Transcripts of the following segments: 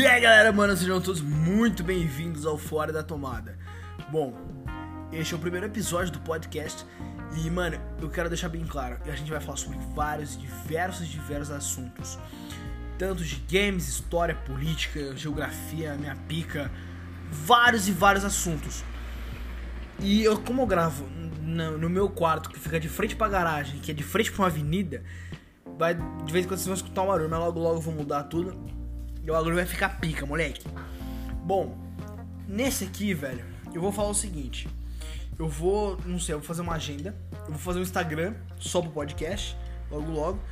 E aí galera, mano, sejam todos muito bem-vindos ao Fora da Tomada. Bom, este é o primeiro episódio do podcast e, mano, eu quero deixar bem claro, a gente vai falar sobre vários, diversos, diversos assuntos. Tanto de games, história, política, geografia, minha pica, vários e vários assuntos. E eu, como eu gravo no, meu quarto, que fica de frente pra garagem, que é de frente pra uma avenida, vai, de vez em quando vocês vão escutar um barulho, mas logo logo eu vou mudar tudo. E o bagulho vai ficar pica, moleque. Bom, nesse aqui, velho, eu vou falar o seguinte. Eu vou, não sei, eu vou fazer uma agenda. Eu vou fazer um Instagram só pro podcast, logo logo.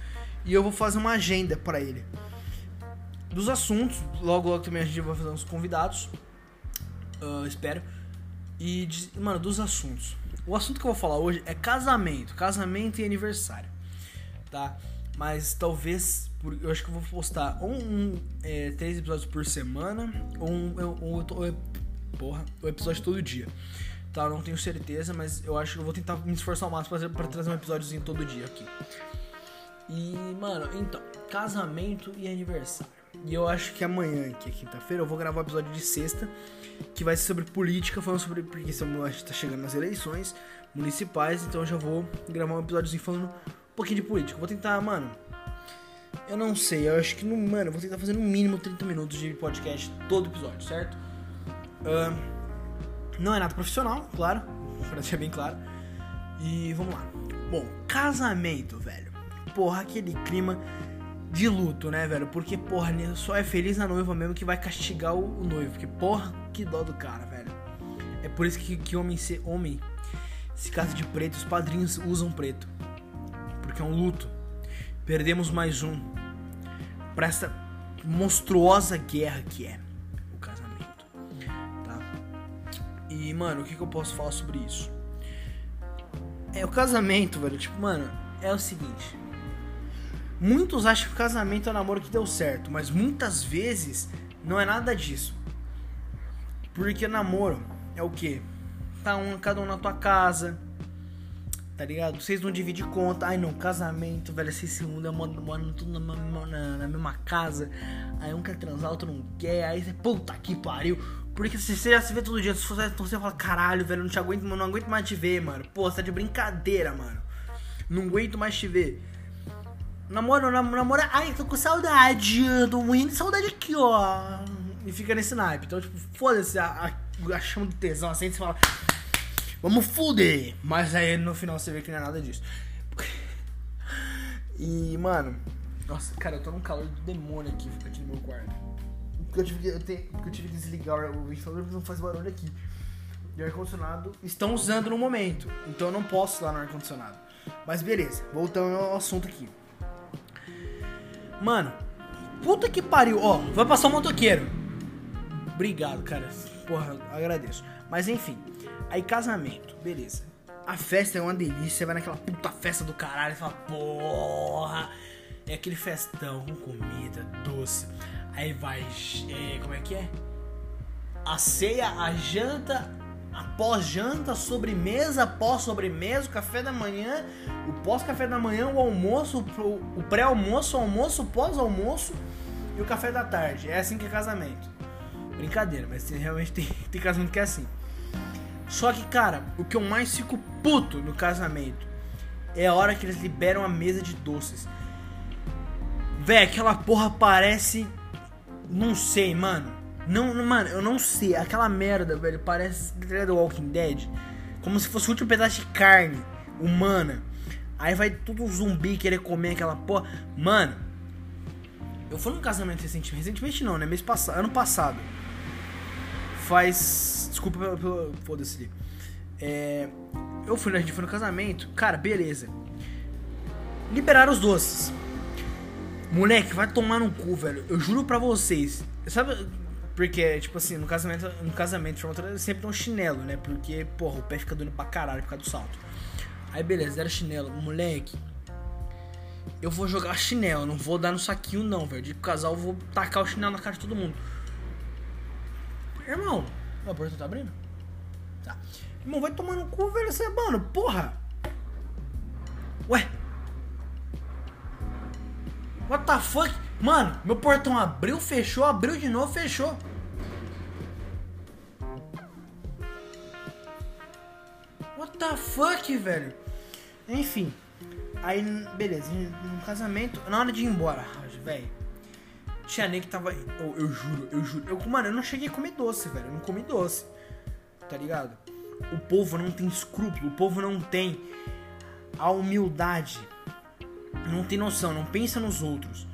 E eu vou fazer uma agenda para ele. Dos assuntos, logo logo também a gente vai fazer uns convidados. Uh, espero. E, de, mano, dos assuntos. O assunto que eu vou falar hoje é casamento. Casamento e aniversário. Tá? Mas talvez. Eu acho que eu vou postar um, um é, três episódios por semana. Ou um, um, um, porra, um episódio todo dia. Tá? Não tenho certeza, mas eu acho que eu vou tentar me esforçar ao máximo pra trazer um episódiozinho todo dia aqui. E, mano, então, casamento e aniversário. E eu acho que amanhã, que é quinta-feira, eu vou gravar o um episódio de sexta, que vai ser sobre política, falando sobre. Porque a gente tá chegando nas eleições municipais, então eu já vou gravar um episódiozinho falando pouquinho de política. Vou tentar, mano. Eu não sei, eu acho que no. Mano, eu vou tentar fazer no mínimo 30 minutos de podcast todo episódio, certo? Uh, não é nada profissional, claro, pra deixar bem claro. E vamos lá. Bom, casamento, velho. Porra, aquele clima de luto, né, velho? Porque, porra, só é feliz na noiva mesmo que vai castigar o, noivo. Porque, porra, que dó do cara, velho. É por isso que, que homem se, homem se casa de preto, os padrinhos usam preto. Porque é um luto. Perdemos mais um. Pra essa monstruosa guerra que é o casamento. Tá? E, mano, o que, que eu posso falar sobre isso? É o casamento, velho. Tipo, mano, é o seguinte Muitos acham que casamento é o namoro que deu certo, mas muitas vezes não é nada disso. Porque namoro é o que? Tá um, cada um na tua casa, tá ligado? Vocês não dividem conta. Ai não, casamento, velho, vocês se mudam, moram tudo na, na, na, mesma casa. Aí um quer transar, outro não quer. Aí você, puta que pariu. Porque você já se vê todo dia, você, você fala, caralho, velho, não te aguento, não aguento mais te ver, mano. Pô, você tá de brincadeira, mano. Não aguento mais te ver. Namora, namora. Ai, tô com saudade. Tô morrendo de saudade aqui, ó. E fica nesse naipe. Então, tipo, foda-se a, a, a chama do tesão assim, você fala. Vamos fuder! Mas aí no final você vê que não é nada disso. E, mano. Nossa, cara, eu tô num calor do demônio aqui, aqui no meu quarto. Porque eu tive que, eu porque eu tive que desligar o ventilador porque não faz barulho aqui. E o ar-condicionado estão usando no momento. Então eu não posso lá no ar-condicionado. Mas beleza, voltando ao assunto aqui. Mano, puta que pariu. Ó, vai passar um motoqueiro. Obrigado, cara. Porra, agradeço. Mas enfim, aí casamento, beleza. A festa é uma delícia, vai naquela puta festa do caralho e fala, porra, é aquele festão com comida, doce. Aí vai, é, como é que é? A ceia, a janta, após janta, sobremesa, pós sobremesa, o café da manhã, o pós café da manhã, o almoço, o pré-almoço, o almoço, pós-almoço e o café da tarde. É assim que é casamento. Brincadeira, mas realmente tem, tem casamento que é assim. Só que, cara, o que eu mais fico puto no casamento é a hora que eles liberam a mesa de doces. Véi, aquela porra parece. Não sei, mano não, mano, eu não sei. Aquela merda, velho, parece do Walking Dead. Como se fosse o último pedaço de carne humana. Aí vai todo zumbi querer comer aquela porra. Mano, eu fui num casamento recentemente. Recentemente não, né? Mês passado. Ano passado. Faz. Desculpa pelo. pelo Foda-se. É. Eu fui, a gente foi no casamento. Cara, beleza. Liberaram os doces. Moleque, vai tomar no cu, velho. Eu juro pra vocês. Sabe porque, tipo assim, no casamento, no casamento sempre um chinelo, né? Porque, porra, o pé fica doendo pra caralho por causa do salto. Aí beleza, era chinelo. Moleque, eu vou jogar chinelo, não vou dar no saquinho não, velho. De casal eu vou tacar o chinelo na cara de todo mundo. Irmão, a porta tá abrindo? Tá. Irmão, vai tomar no cu, velho. Você, é mano, porra. Ué. What the fuck? Mano, meu portão abriu, fechou, abriu de novo, fechou. What the fuck, velho? Enfim. Aí, beleza, no casamento, na hora de ir embora, velho. Tinha nem que tava. Oh, eu juro, eu juro. Eu, mano, eu não cheguei a comer doce, velho. Eu não comi doce. Tá ligado? O povo não tem escrúpulo, o povo não tem a humildade. Não tem noção, não pensa nos outros.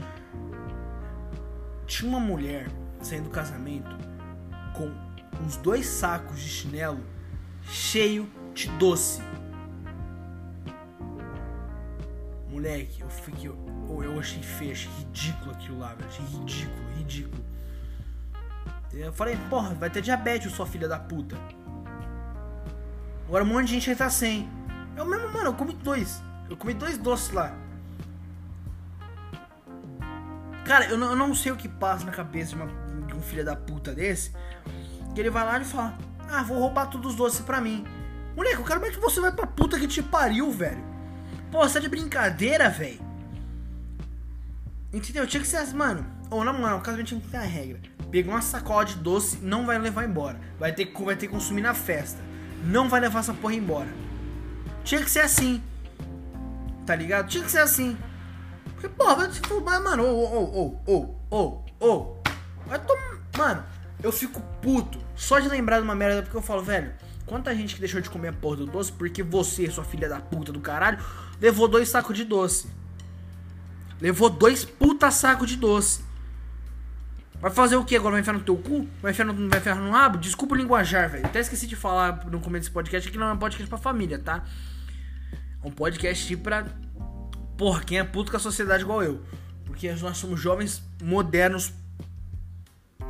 Tinha uma mulher saindo do casamento com uns dois sacos de chinelo cheio de doce. Moleque, eu fiquei. Eu achei feio, achei ridículo aquilo lá, velho. Achei ridículo, ridículo. Eu falei, porra, vai ter diabetes, sua filha da puta. Agora um monte de gente tá sem. Eu mesmo, mano, eu comi dois. Eu comi dois doces lá. Cara, eu não, eu não sei o que passa na cabeça de, uma, de um filho da puta desse. Que ele vai lá e fala: Ah, vou roubar todos os doces pra mim. Moleque, eu quero ver que você vai pra puta que te pariu, velho. Pô, você tá de brincadeira, velho. Entendeu? Tinha que ser assim, mano. Ou na moral, casamento tinha que ter a regra. Pegou uma sacola de doce, não vai levar embora. Vai ter, vai ter que consumir na festa. Não vai levar essa porra embora. Tinha que ser assim. Tá ligado? Tinha que ser assim. Porque, porra, vai se fumar, mano. Ô, ô, ô, ô, ô, ô. Vai tomar. Mano, eu fico puto só de lembrar de uma merda porque eu falo, velho. Quanta gente que deixou de comer a porra do doce porque você, sua filha da puta do caralho, levou dois sacos de doce. Levou dois puta sacos de doce. Vai fazer o que agora? Vai enfiar no teu cu? Vai enfiar no, vai enfiar no rabo? Desculpa o linguajar, velho. Até esqueci de falar no começo desse podcast que não é um podcast pra família, tá? É um podcast pra. Porra, quem é puto com a sociedade igual eu. Porque nós somos jovens modernos.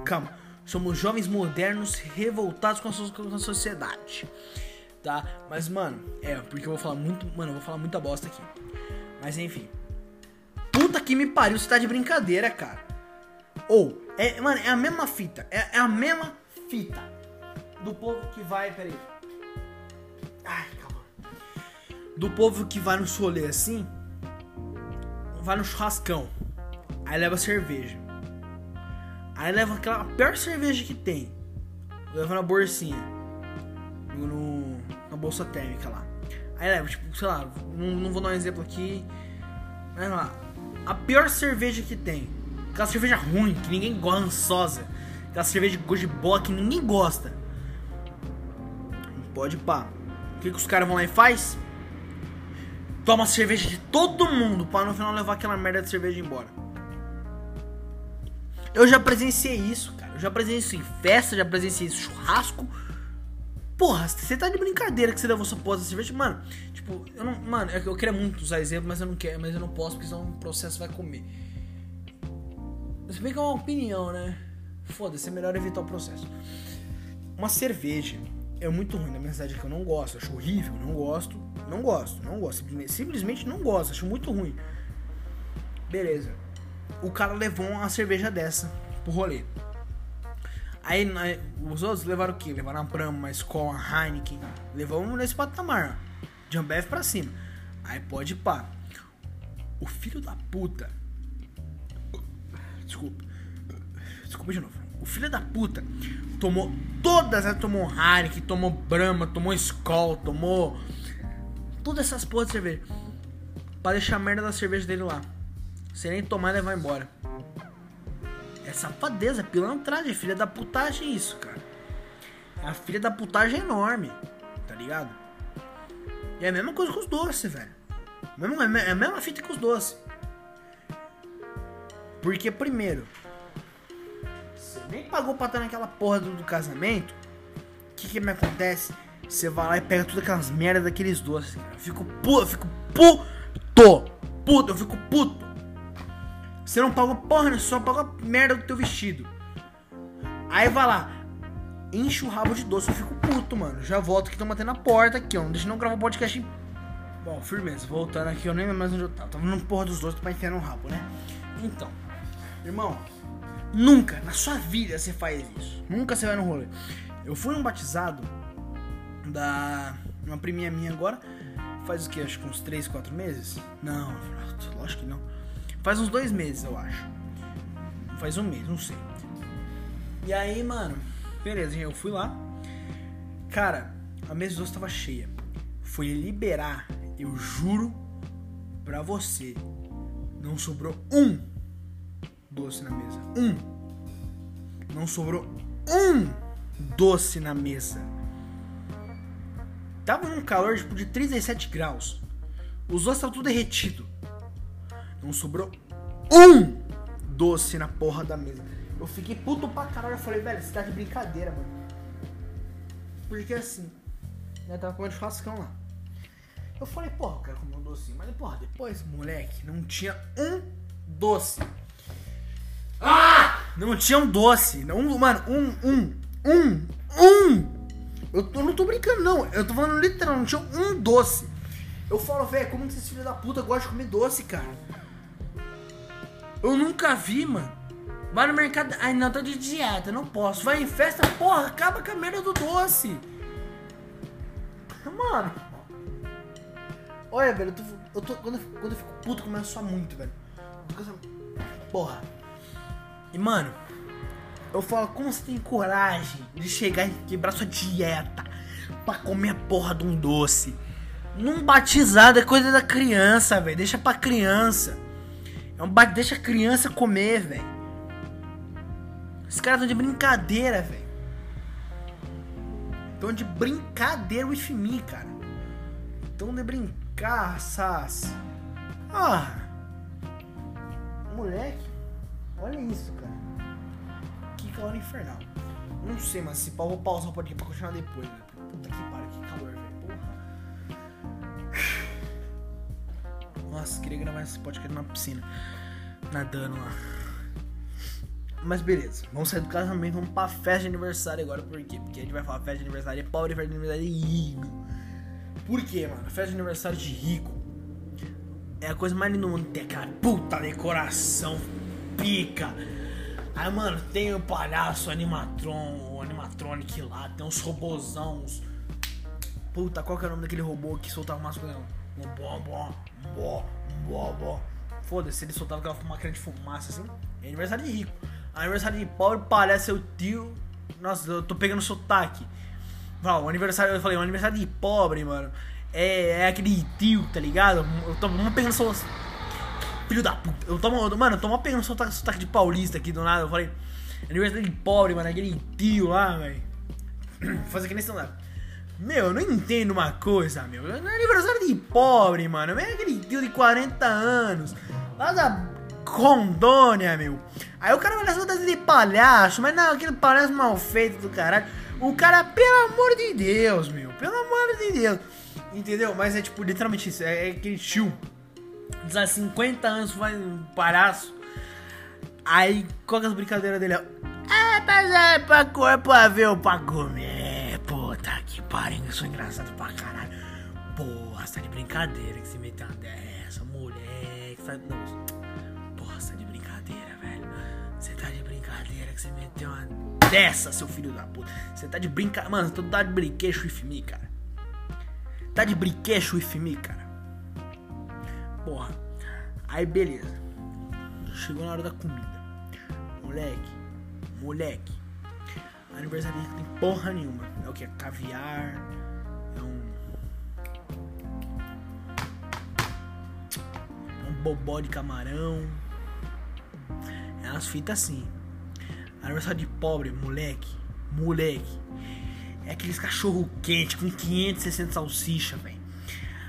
Calma. Somos jovens modernos revoltados com a, so com a sociedade. Tá? Mas, mano, é, porque eu vou falar muito. Mano, eu vou falar muita bosta aqui. Mas enfim. Puta que me pariu, você tá de brincadeira, cara. Ou, é, mano, é a mesma fita. É, é, a mesma fita. Do povo que vai. Peraí. Ai, calma. Do povo que vai no solê assim. Vai no churrascão. Aí leva cerveja. Aí leva aquela pior cerveja que tem. Leva na bolsinha. No, na bolsa térmica lá. Aí leva, tipo, sei lá, não, não vou dar um exemplo aqui. Mas lá. A pior cerveja que tem Aquela cerveja ruim, que ninguém gosta, rançosa. Aquela cerveja de gosto de bola que ninguém gosta. Pode pá. O que, que os caras vão lá e faz? Toma cerveja de todo mundo para no final levar aquela merda de cerveja embora. Eu já presenciei isso, cara. Eu já presenciei isso em festa, já presenciei isso em churrasco. Porra, você tá de brincadeira que você levou sua porra de cerveja. Mano, tipo, eu não. Mano, eu queria muito usar exemplo, mas eu não quero, mas eu não posso, porque senão o processo vai comer. Se bem que é uma opinião, né? Foda-se, é melhor evitar o processo. Uma cerveja é muito ruim na minha cidade que eu não gosto, acho horrível, não gosto, não gosto, não gosto, simplesmente não gosto, acho muito ruim. Beleza. O cara levou uma cerveja dessa pro rolê. Aí os outros levaram o quê? Levaram a Brahma, a Skol, a Heineken. Levamos nesse patamar. De Ambev pra cima. Aí pode pá. O filho da puta Desculpa. Desculpa de novo. O filho da puta tomou todas, né? tomou Heineken, tomou Brahma, tomou Skol, tomou todas essas porras de cerveja. Pra deixar a merda da cerveja dele lá. Sem nem tomar e levar embora. É safadeza, é pilantragem, é filha da putagem isso, cara. É a filha da putagem enorme, tá ligado? E é a mesma coisa com os doces, velho. É a mesma fita que os doces. Porque, primeiro, você nem pagou pra estar naquela porra do, do casamento. O que que me acontece? Você vai lá e pega todas aquelas merdas daqueles doces. Eu fico puto, eu fico puto. Puto, eu fico puto. Você não pagou porra, né? só paga merda do teu vestido. Aí vai lá, enche o rabo de doce, eu fico puto, mano. Já volto que estão batendo na porta aqui, ó. Não deixa não gravar podcast. Bom, firmeza, voltando aqui, eu nem lembro mais onde eu tava. Tava no porra dos doces pra enfiar no rabo, né? Então. Irmão, nunca na sua vida você faz isso. Nunca você vai no rolê. Eu fui um batizado da uma priminha minha agora. Faz o que? Acho que uns 3, 4 meses? Não, lógico que não. Faz uns dois meses, eu acho. Faz um mês, não sei. E aí, mano, beleza, eu fui lá. Cara, a mesa doce tava cheia. Foi liberar, eu juro pra você. Não sobrou um doce na mesa. Um. Não sobrou um doce na mesa. Tava num calor tipo de 37 graus. Os doces estavam tudo derretido. Não sobrou um doce na porra da mesa. Eu fiquei puto pra caralho. Eu falei, velho, você tá de brincadeira, mano. Porque assim, eu tava comendo churrascão lá. Eu falei, porra, eu quero comer um docinho. Mas, porra, depois, moleque, não tinha um doce. Ah! Não tinha um doce. Um, mano, um, um, um, um. Eu, eu não tô brincando, não. Eu tô falando literal, não tinha um doce. Eu falo, velho, como que esses filhos da puta gostam de comer doce, cara? Eu nunca vi, mano. Vai no mercado. Ai, não, tô de dieta, não posso. Vai em festa, porra, acaba com a merda do doce. Mano. Olha, velho, eu tô, eu tô quando, eu, quando eu fico puto, começa só muito, velho. Porra. E, mano, eu falo, como você tem coragem de chegar e quebrar sua dieta pra comer a porra de um doce? Num batizado é coisa da criança, velho. Deixa pra criança. É bate, deixa a criança comer, velho. Os caras estão de brincadeira, velho. Estão de brincadeira with me, cara. Estão de brincar, sas. Ah. Moleque. Olha isso, cara. Que calor infernal. Não sei, mas se pau, vou pausar o podcast pra continuar depois, velho. Puta que pariu, Nossa, queria gravar esse podcast na piscina. Nadando lá. Mas beleza, vamos sair do casamento, vamos pra festa de aniversário agora. Por quê? Porque a gente vai falar festa de aniversário é pobre, festa de aniversário é rico. Por quê, mano? Festa de aniversário de rico é a coisa mais linda do mundo. Tem aquela puta decoração pica. Aí, mano, tem o palhaço animatron, o animatronic lá, tem uns robozão, uns... Puta, qual que é o nome daquele robô que soltava umas coisas? Foda-se, ele soltava aquela máquina de fumaça assim. É aniversário de rico. Aniversário de pobre parece seu tio. Nossa, eu tô pegando sotaque. Não, o aniversário, eu falei, o aniversário de pobre, mano. É, é aquele tio, tá ligado? Eu tô uma pegando sotaque. Filho da puta. Eu tomo, mano, eu tô uma pegando sotaque, sotaque de paulista aqui do nada. Eu falei, aniversário de pobre, mano. Aquele tio lá, velho. Fazer que nem celular. Meu, eu não entendo uma coisa, meu. É aniversário de pobre, mano. É aquele tio de 40 anos. Lá da Rondônia, meu. Aí o cara vai nessa fantasia de palhaço, mas não, aquele palhaço mal feito do caralho. O cara, pelo amor de Deus, meu. Pelo amor de Deus. Entendeu? Mas é tipo, literalmente isso. É, é aquele tio. De 50 anos faz um palhaço. Aí, qual é a brincadeira dele? Ah, mas é pra corpo a ver ou pra comer. Que pariu, eu sou engraçado pra caralho. Porra, você tá de brincadeira que você meteu uma dessa, moleque. Tá... Não, porra, você tá de brincadeira, velho. Você tá de brincadeira que você meteu uma dessa, seu filho da puta. Você tá de brincadeira. Mano, tu tá de brinquedo with me, cara. Tá de brinquedo with me, cara. Porra. Aí, beleza. Chegou na hora da comida. Moleque. Moleque. Aniversário não tem porra nenhuma. É o que? Caviar. É um. É um bobó de camarão. É umas fitas assim. Aniversário de pobre, moleque. Moleque. É aqueles cachorro quente com 560 salsicha, velho.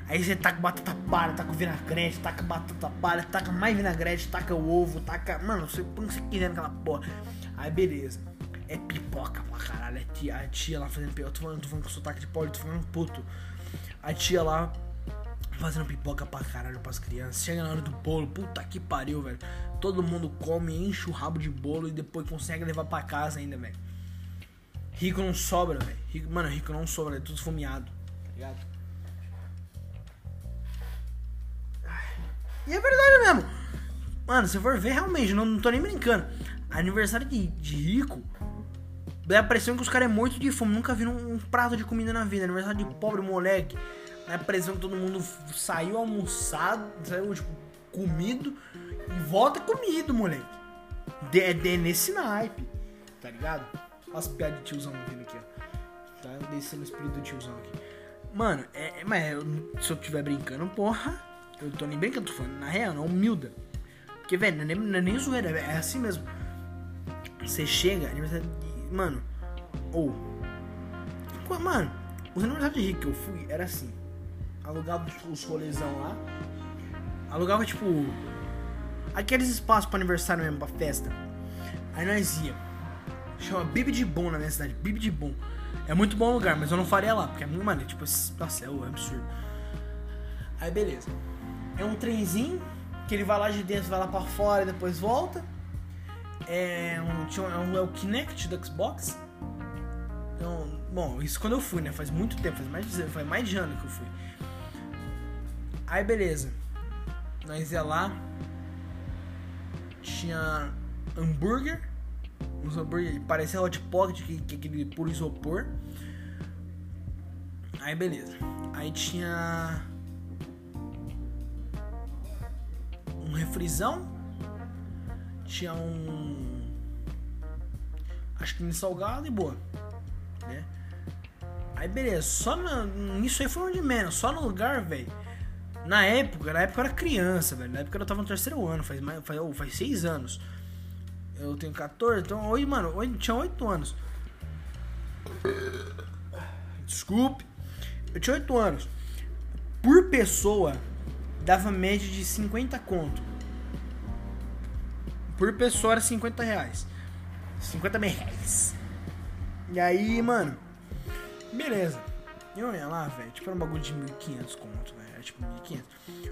Aí você taca batata palha, taca vinagrete, taca batata palha, taca mais vinagrete, taca o ovo, taca. Mano, você põe o que você quiser naquela porra. Aí beleza. É pipoca pra caralho. É tia, a tia lá fazendo pipoca. Eu tô falando, tô falando com sotaque de pobre, tô falando puto. A tia lá fazendo pipoca pra caralho pras crianças. Chega na hora do bolo, puta que pariu, velho. Todo mundo come, enche o rabo de bolo e depois consegue levar pra casa ainda, velho. Rico não sobra, velho. Mano, rico não sobra, é tudo esfomeado, tá ligado? E é verdade mesmo. Mano, se for ver, realmente, não, não tô nem brincando. Aniversário de, de rico, dá a impressão que os caras é muito de fome. Nunca viram um, prato de comida na vida. Aniversário de pobre moleque. Dá a impressão que todo mundo saiu almoçado, saiu, tipo, comido e volta comido, moleque. de, é de, nesse naipe, tá ligado? Olha as piadas de tiozão vindo aqui, ó. Tá descendo o espírito do tiozão aqui. Mano, é, é mas eu, se eu estiver brincando, porra, eu tô nem brincando, tô falando, na real, não humilda. Porque, velho, não é nem, não é nem zoeira, é assim mesmo. Você chega, aniversário de. Mano, ou. mano, os aniversários de rico que eu fui era assim. Alugava os rolezão lá. Alugava, tipo. Aqueles espaços pra aniversário mesmo, pra festa. Aí nós ia. Chama Bibi de Bom na minha cidade. Bibi de Bom. É muito bom lugar, mas eu não faria lá, porque é muito maneiro. Tipo, nossa, é absurdo. Aí beleza. É um trenzinho que ele vai lá de dentro, vai lá pra fora e depois volta. É um, tinha, um, é o Kinect do Xbox. Então, bom, isso quando eu fui, né? Faz muito tempo, faz mais, de, faz mais de ano que eu fui. Aí beleza. Nós ia lá. Tinha hambúrguer. Uns hambúrguer. Parecia hot pocket, que, que aquele puro isopor. Aí beleza. Aí tinha. Um refrisão. Tinha um. Acho que um salgado e boa. Né? Aí beleza. Só no, nisso aí foi um de menos. Só no lugar, velho na época, na época eu era criança, velho. Na época eu tava no terceiro ano, faz, faz, oh, faz seis anos. Eu tenho 14, então hoje, mano, hoje tinha 8 anos. Desculpe. Eu tinha 8 anos. Por pessoa, dava média de 50 conto. Por pessoa era 50 reais. 50 reais. E aí, mano. Beleza. Eu ia lá, velho. Tipo, era um bagulho de 1.500 conto, velho tipo 1.500.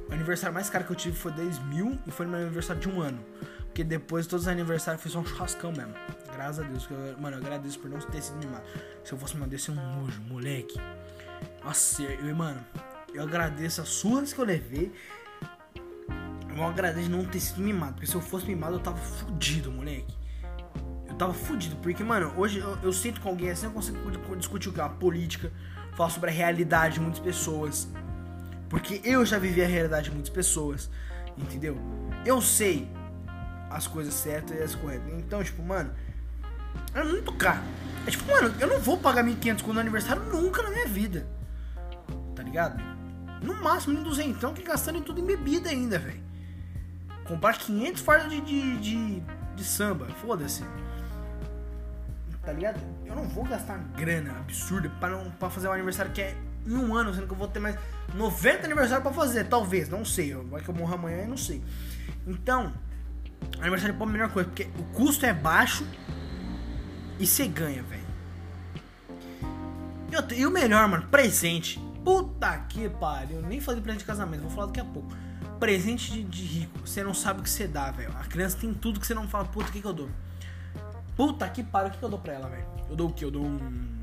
O aniversário mais caro que eu tive foi 10 mil e foi no meu aniversário de um ano. Porque depois todos os aniversários foi só um churrascão mesmo. Graças a Deus. Eu, mano, eu agradeço por não ter sido mimado. Se eu fosse mandar ser um nojo, moleque. Nossa, eu, mano, eu agradeço as surras que eu levei. Eu agradeço não ter sido mimado. Porque se eu fosse mimado, eu tava fudido, moleque. Eu tava fudido. Porque, mano, hoje eu, eu sinto com alguém assim, eu consigo discutir o que? A política, falar sobre a realidade de muitas pessoas. Porque eu já vivi a realidade de muitas pessoas, entendeu? Eu sei as coisas certas e as corretas. Então, tipo, mano, é muito caro. É tipo, mano, eu não vou pagar 1.500 quando aniversário nunca na minha vida. Tá ligado? No máximo, 1.200. Então, que gastando em tudo em bebida ainda, velho. Comprar 500 fardas de, de, de, de samba. Foda-se. Tá ligado? Eu não vou gastar grana absurda pra, não, pra fazer um aniversário que é em um ano, sendo que eu vou ter mais 90 aniversário para fazer, talvez, não sei. Vai que eu morro amanhã e não sei. Então, aniversário é a melhor coisa, porque o custo é baixo e você ganha, velho. E, o melhor, mano, presente. Puta que pariu. Nem falei de presente de casamento, vou falar daqui a pouco. Presente de, de rico. Você não sabe o que você dá, velho. A criança tem tudo que você não fala, puta, o que, que eu dou? Puta que pariu, o que, que eu dou pra ela, velho? Eu dou o que? Eu dou um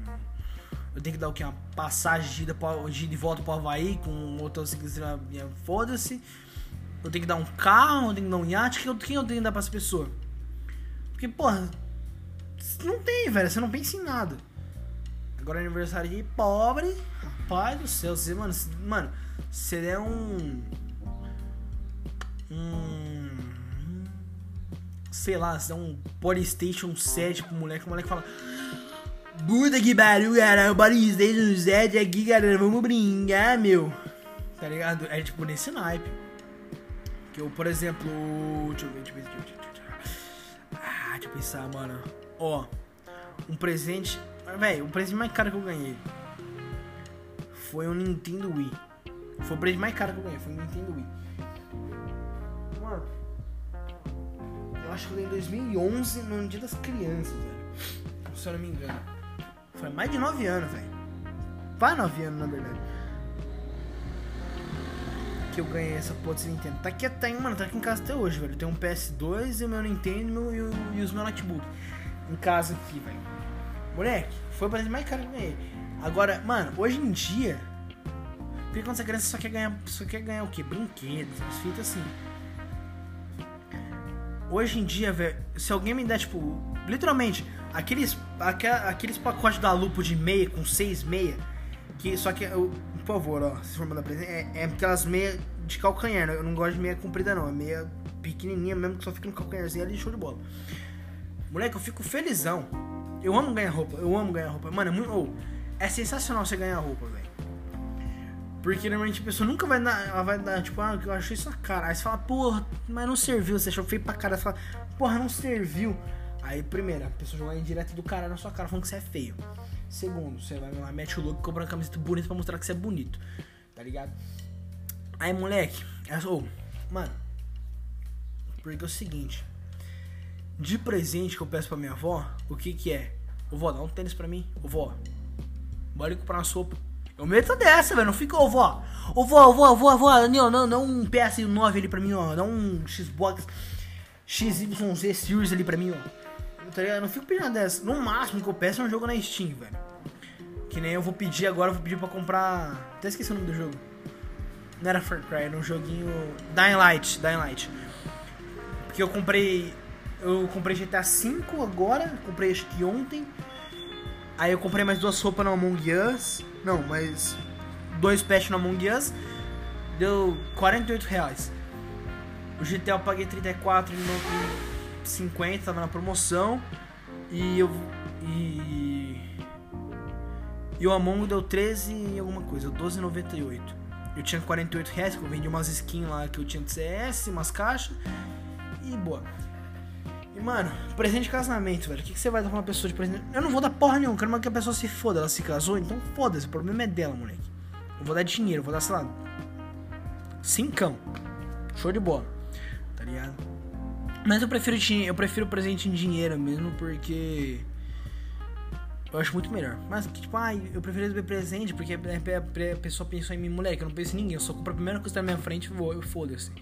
eu tenho que dar o que? Uma passagem de de, volta pro Havaí com um motociclista. Foda-se. Eu tenho que dar um carro, eu tenho que dar um iate. Quem eu, quem eu tenho que dar pra essa pessoa? Porque, porra, não tem, velho. Você não pensa em nada. Agora aniversário de pobre. Rapaz do céu, você, mano, mano, você der um. Um. Sei lá, você der um Polystation 7 pro moleque, o moleque fala. Puta que pariu, cara. O PlayStation 7 aqui, cara. Vamos brincar, meu. Tá ligado? É tipo nesse naipe. Que eu, por exemplo. Deixa eu ver, deixa eu ver. Deixa eu ver. Ah, deixa eu pensar, mano. Ó. Um presente. Velho, o presente mais caro que eu ganhei foi um Nintendo Wii. Foi o presente mais caro que eu ganhei, foi um Nintendo Wii. Mano. Eu acho que ganhei em 2011 no Dia das Crianças, velho. Se eu não me engano. Foi mais de 9 anos, velho. Vai 9 anos, na verdade. Que eu ganhei essa porra desse Nintendo. Tá aqui até, mano, tá aqui em casa até hoje, velho. Tem um PS2 e o meu Nintendo e, o, e os meus notebooks. Em casa aqui, velho. Moleque, foi o presente mais caro que eu ganhei. Agora, mano, hoje em dia. Porque quando você é criança só quer ganhar. Só quer ganhar o quê? Brinquedos, as fitas assim. Hoje em dia, velho, se alguém me der, tipo, literalmente, Aqueles, aqueles pacotes da Lupo de meia com seis meia, que só que, eu, por favor, ó, se for mandar presente, é, é aquelas meia de calcanhar, né? eu não gosto de meia comprida não, é meia pequenininha mesmo, que só fica no calcanharzinho ali, show de bola. Moleque, eu fico felizão. Eu amo ganhar roupa, eu amo ganhar roupa. Mano, é muito. Oh, é sensacional você ganhar roupa, velho. Porque normalmente a pessoa nunca vai dar. Ela vai dar, tipo, ah, eu achei isso a cara. Aí você fala, porra, mas não serviu. Você achou feio pra cara. Você fala, porra, não serviu. Aí, primeiro, a pessoa joga em direto do cara na sua cara falando que você é feio. Segundo, você vai lá, mete o look e compra uma camiseta bonita pra mostrar que você é bonito. Tá ligado? Aí, moleque, é, oh, mano. Porque é o seguinte. De presente que eu peço pra minha avó, o que que é? Vó, dá um tênis pra mim. Vó, bora comprar uma sopa. Eu meto dessa, velho. Não fica, ô vó. Ô vó, ô vó, ô vó, vó. Não, não, não um PS9 ali pra mim, ó. Dá um Xbox XYZ Series ali pra mim, ó. Tá ligado? Não fico pedindo dessa. No máximo que eu peço é um jogo na Steam, velho. Que nem eu vou pedir agora, eu vou pedir pra comprar. Até esqueci o nome do jogo. Não era Far Cry, era um joguinho. Dying Light, Dying Light. Porque eu comprei. Eu comprei GTA V agora, comprei acho que ontem. Aí eu comprei mais duas roupas no Among Us. Não, mas dois patch no Among Us. Deu 48 reais. O GTA eu paguei 34 e 50, tava na promoção. E eu. E. E o Among deu 13 e alguma coisa, 12,98. Eu tinha 48 reais, que eu vendi umas skins lá que eu tinha de CS, umas caixas. E boa. E, mano, presente de casamento, velho. O que, que você vai dar pra uma pessoa de presente? Eu não vou dar porra nenhuma, quero que a pessoa se foda. Ela se casou, então foda-se. O problema é dela, moleque. Eu vou dar dinheiro, eu vou dar, sei lá. Cincão. Show de bola. Tá ligado? Mas eu prefiro, eu prefiro presente em dinheiro mesmo, porque. Eu acho muito melhor. Mas, tipo, ai, eu prefiro receber presente porque a pessoa pensou em mim, moleque. Eu não penso em ninguém. Eu só compro a primeira coisa na minha frente e vou, eu foda-se.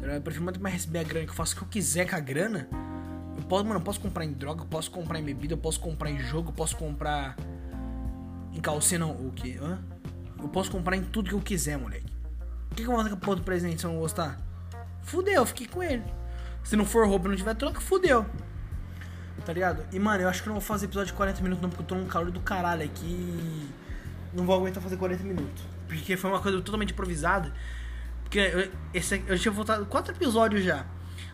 Tá eu prefiro muito mais receber a grana que eu faço o que eu quiser com a grana posso, mano, eu posso comprar em droga, eu posso comprar em bebida, eu posso comprar em jogo, eu posso comprar em calcinha, não, o que? Hã? Eu posso comprar em tudo que eu quiser, moleque. O que, que eu fazer com do presente se eu não gostar? Fudeu, fiquei com ele. Se não for roupa e não tiver troca, fudeu. Tá ligado? E, mano, eu acho que eu não vou fazer episódio de 40 minutos não, porque eu tô num calor do caralho aqui. Não vou aguentar fazer 40 minutos. Porque foi uma coisa totalmente improvisada. Porque eu, esse, eu tinha voltado quatro episódios já.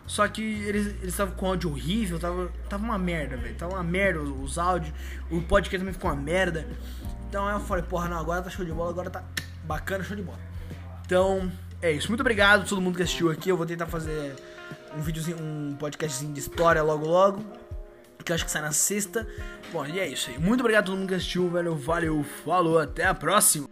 Só que eles estavam com áudio horrível, tava, tava uma merda, velho. Tava uma merda os, os áudios. O podcast também ficou uma merda. Então eu falei, porra, não, agora tá show de bola, agora tá bacana, show de bola. Então, é isso. Muito obrigado a todo mundo que assistiu aqui. Eu vou tentar fazer um videozinho, um podcastzinho de história logo logo. Que eu acho que sai na sexta. Bom, e é isso aí. Muito obrigado a todo mundo que assistiu, velho. Valeu, falou, até a próxima.